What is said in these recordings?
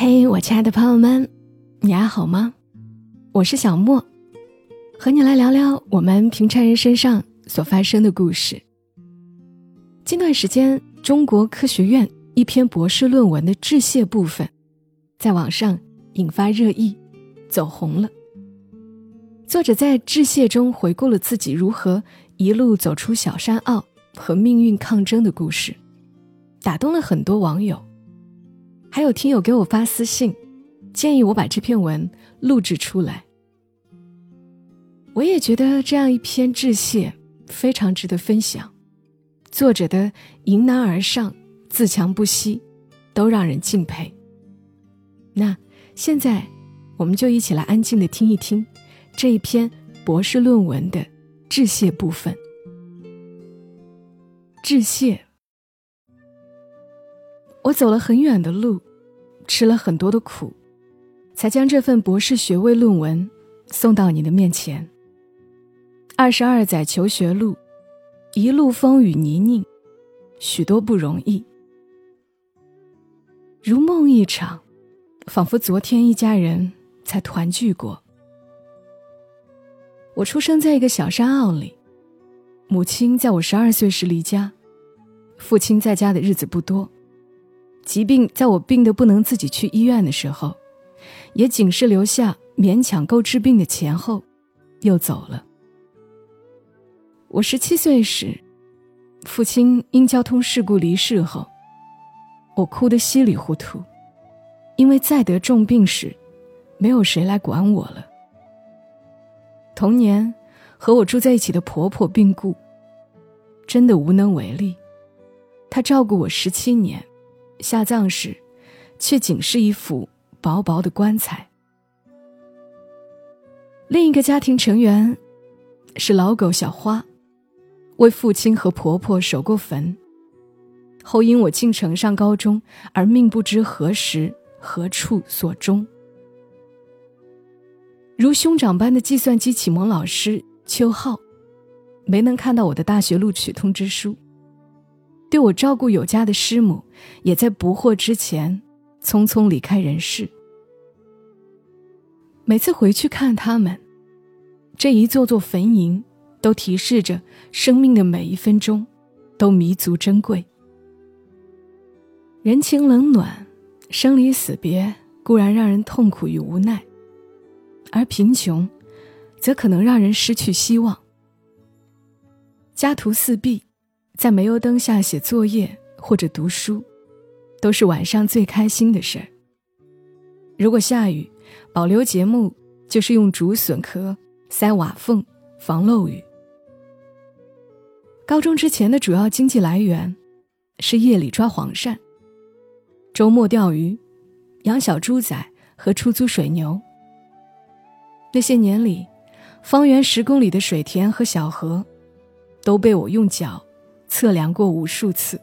嘿，我亲爱的朋友们，你还好吗？我是小莫，和你来聊聊我们平常人身上所发生的故事。近段时间，中国科学院一篇博士论文的致谢部分，在网上引发热议，走红了。作者在致谢中回顾了自己如何一路走出小山坳和命运抗争的故事，打动了很多网友。还有听友给我发私信，建议我把这篇文录制出来。我也觉得这样一篇致谢非常值得分享。作者的迎难而上、自强不息，都让人敬佩。那现在，我们就一起来安静的听一听这一篇博士论文的致谢部分。致谢。我走了很远的路，吃了很多的苦，才将这份博士学位论文送到你的面前。二十二载求学路，一路风雨泥泞，许多不容易。如梦一场，仿佛昨天一家人才团聚过。我出生在一个小山坳里，母亲在我十二岁时离家，父亲在家的日子不多。疾病在我病得不能自己去医院的时候，也仅是留下勉强够治病的钱后，又走了。我十七岁时，父亲因交通事故离世后，我哭得稀里糊涂，因为再得重病时，没有谁来管我了。童年和我住在一起的婆婆病故，真的无能为力，她照顾我十七年。下葬时，却仅是一副薄薄的棺材。另一个家庭成员是老狗小花，为父亲和婆婆守过坟，后因我进城上高中而命不知何时何处所终。如兄长般的计算机启蒙老师邱浩，没能看到我的大学录取通知书。对我照顾有加的师母，也在不惑之前匆匆离开人世。每次回去看他们，这一座座坟茔，都提示着生命的每一分钟都弥足珍贵。人情冷暖，生离死别固然让人痛苦与无奈，而贫穷，则可能让人失去希望。家徒四壁。在煤油灯下写作业或者读书，都是晚上最开心的事儿。如果下雨，保留节目就是用竹笋壳塞瓦缝防漏雨。高中之前的主要经济来源是夜里抓黄鳝，周末钓鱼，养小猪仔和出租水牛。那些年里，方圆十公里的水田和小河，都被我用脚。测量过无数次，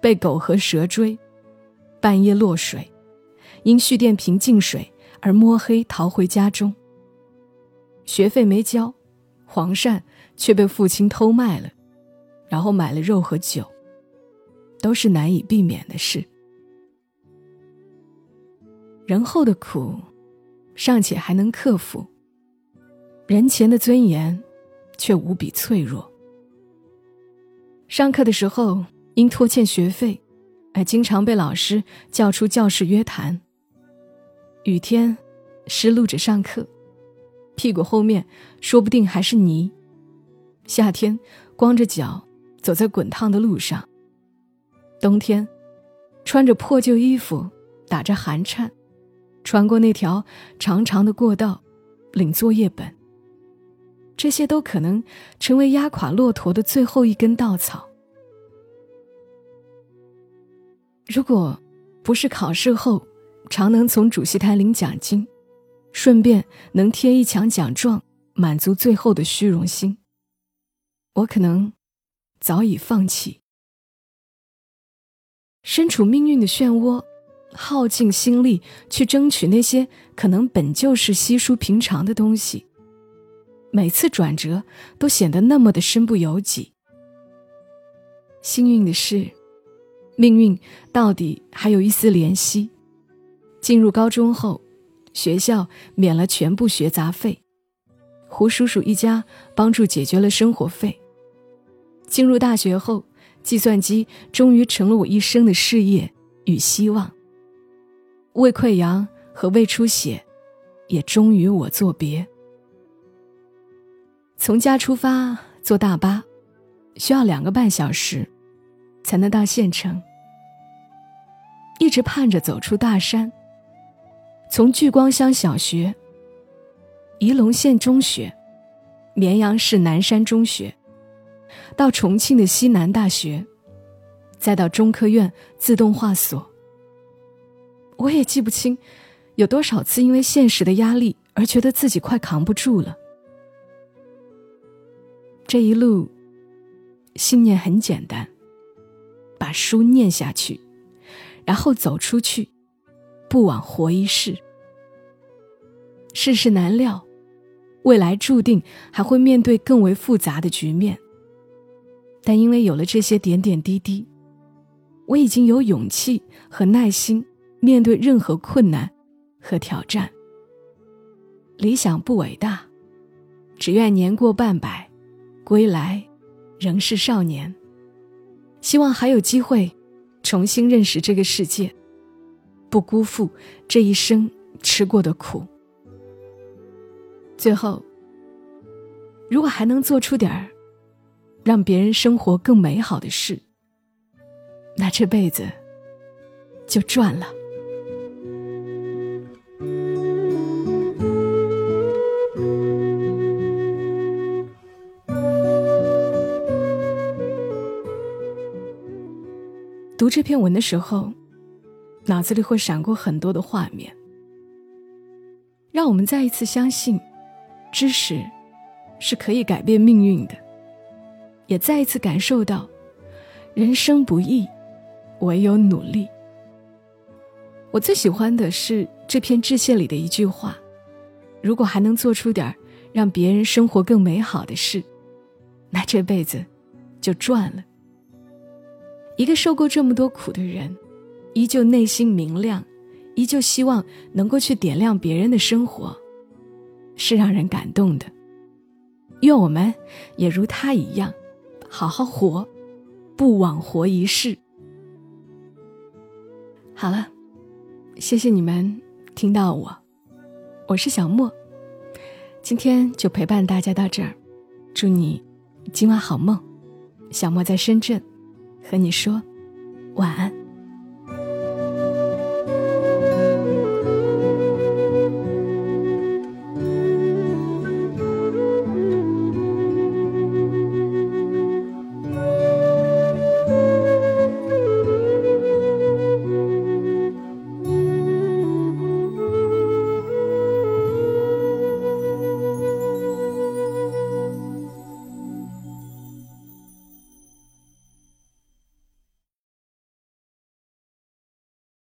被狗和蛇追，半夜落水，因蓄电瓶进水而摸黑逃回家中。学费没交，黄鳝却被父亲偷卖了，然后买了肉和酒，都是难以避免的事。人后的苦，尚且还能克服，人前的尊严，却无比脆弱。上课的时候，因拖欠学费，而经常被老师叫出教室约谈。雨天，湿漉着上课，屁股后面说不定还是泥。夏天，光着脚走在滚烫的路上。冬天，穿着破旧衣服，打着寒颤，穿过那条长长的过道，领作业本。这些都可能成为压垮骆驼的最后一根稻草。如果不是考试后常能从主席台领奖金，顺便能贴一墙奖状，满足最后的虚荣心，我可能早已放弃。身处命运的漩涡，耗尽心力去争取那些可能本就是稀疏平常的东西。每次转折都显得那么的身不由己。幸运的是，命运到底还有一丝怜惜，进入高中后，学校免了全部学杂费，胡叔叔一家帮助解决了生活费。进入大学后，计算机终于成了我一生的事业与希望。胃溃疡和胃出血，也终于我作别。从家出发坐大巴，需要两个半小时，才能到县城。一直盼着走出大山，从聚光乡小学、仪陇县中学、绵阳市南山中学。到重庆的西南大学，再到中科院自动化所。我也记不清，有多少次因为现实的压力而觉得自己快扛不住了。这一路，信念很简单：把书念下去，然后走出去，不枉活一世。世事难料，未来注定还会面对更为复杂的局面。但因为有了这些点点滴滴，我已经有勇气和耐心面对任何困难和挑战。理想不伟大，只愿年过半百，归来仍是少年。希望还有机会重新认识这个世界，不辜负这一生吃过的苦。最后，如果还能做出点儿。让别人生活更美好的事，那这辈子就赚了。读这篇文的时候，脑子里会闪过很多的画面，让我们再一次相信，知识是可以改变命运的。也再一次感受到，人生不易，唯有努力。我最喜欢的是这篇致谢里的一句话：“如果还能做出点让别人生活更美好的事，那这辈子就赚了。”一个受过这么多苦的人，依旧内心明亮，依旧希望能够去点亮别人的生活，是让人感动的。愿我们也如他一样。好好活，不枉活一世。好了，谢谢你们听到我，我是小莫，今天就陪伴大家到这儿，祝你今晚好梦。小莫在深圳，和你说晚安。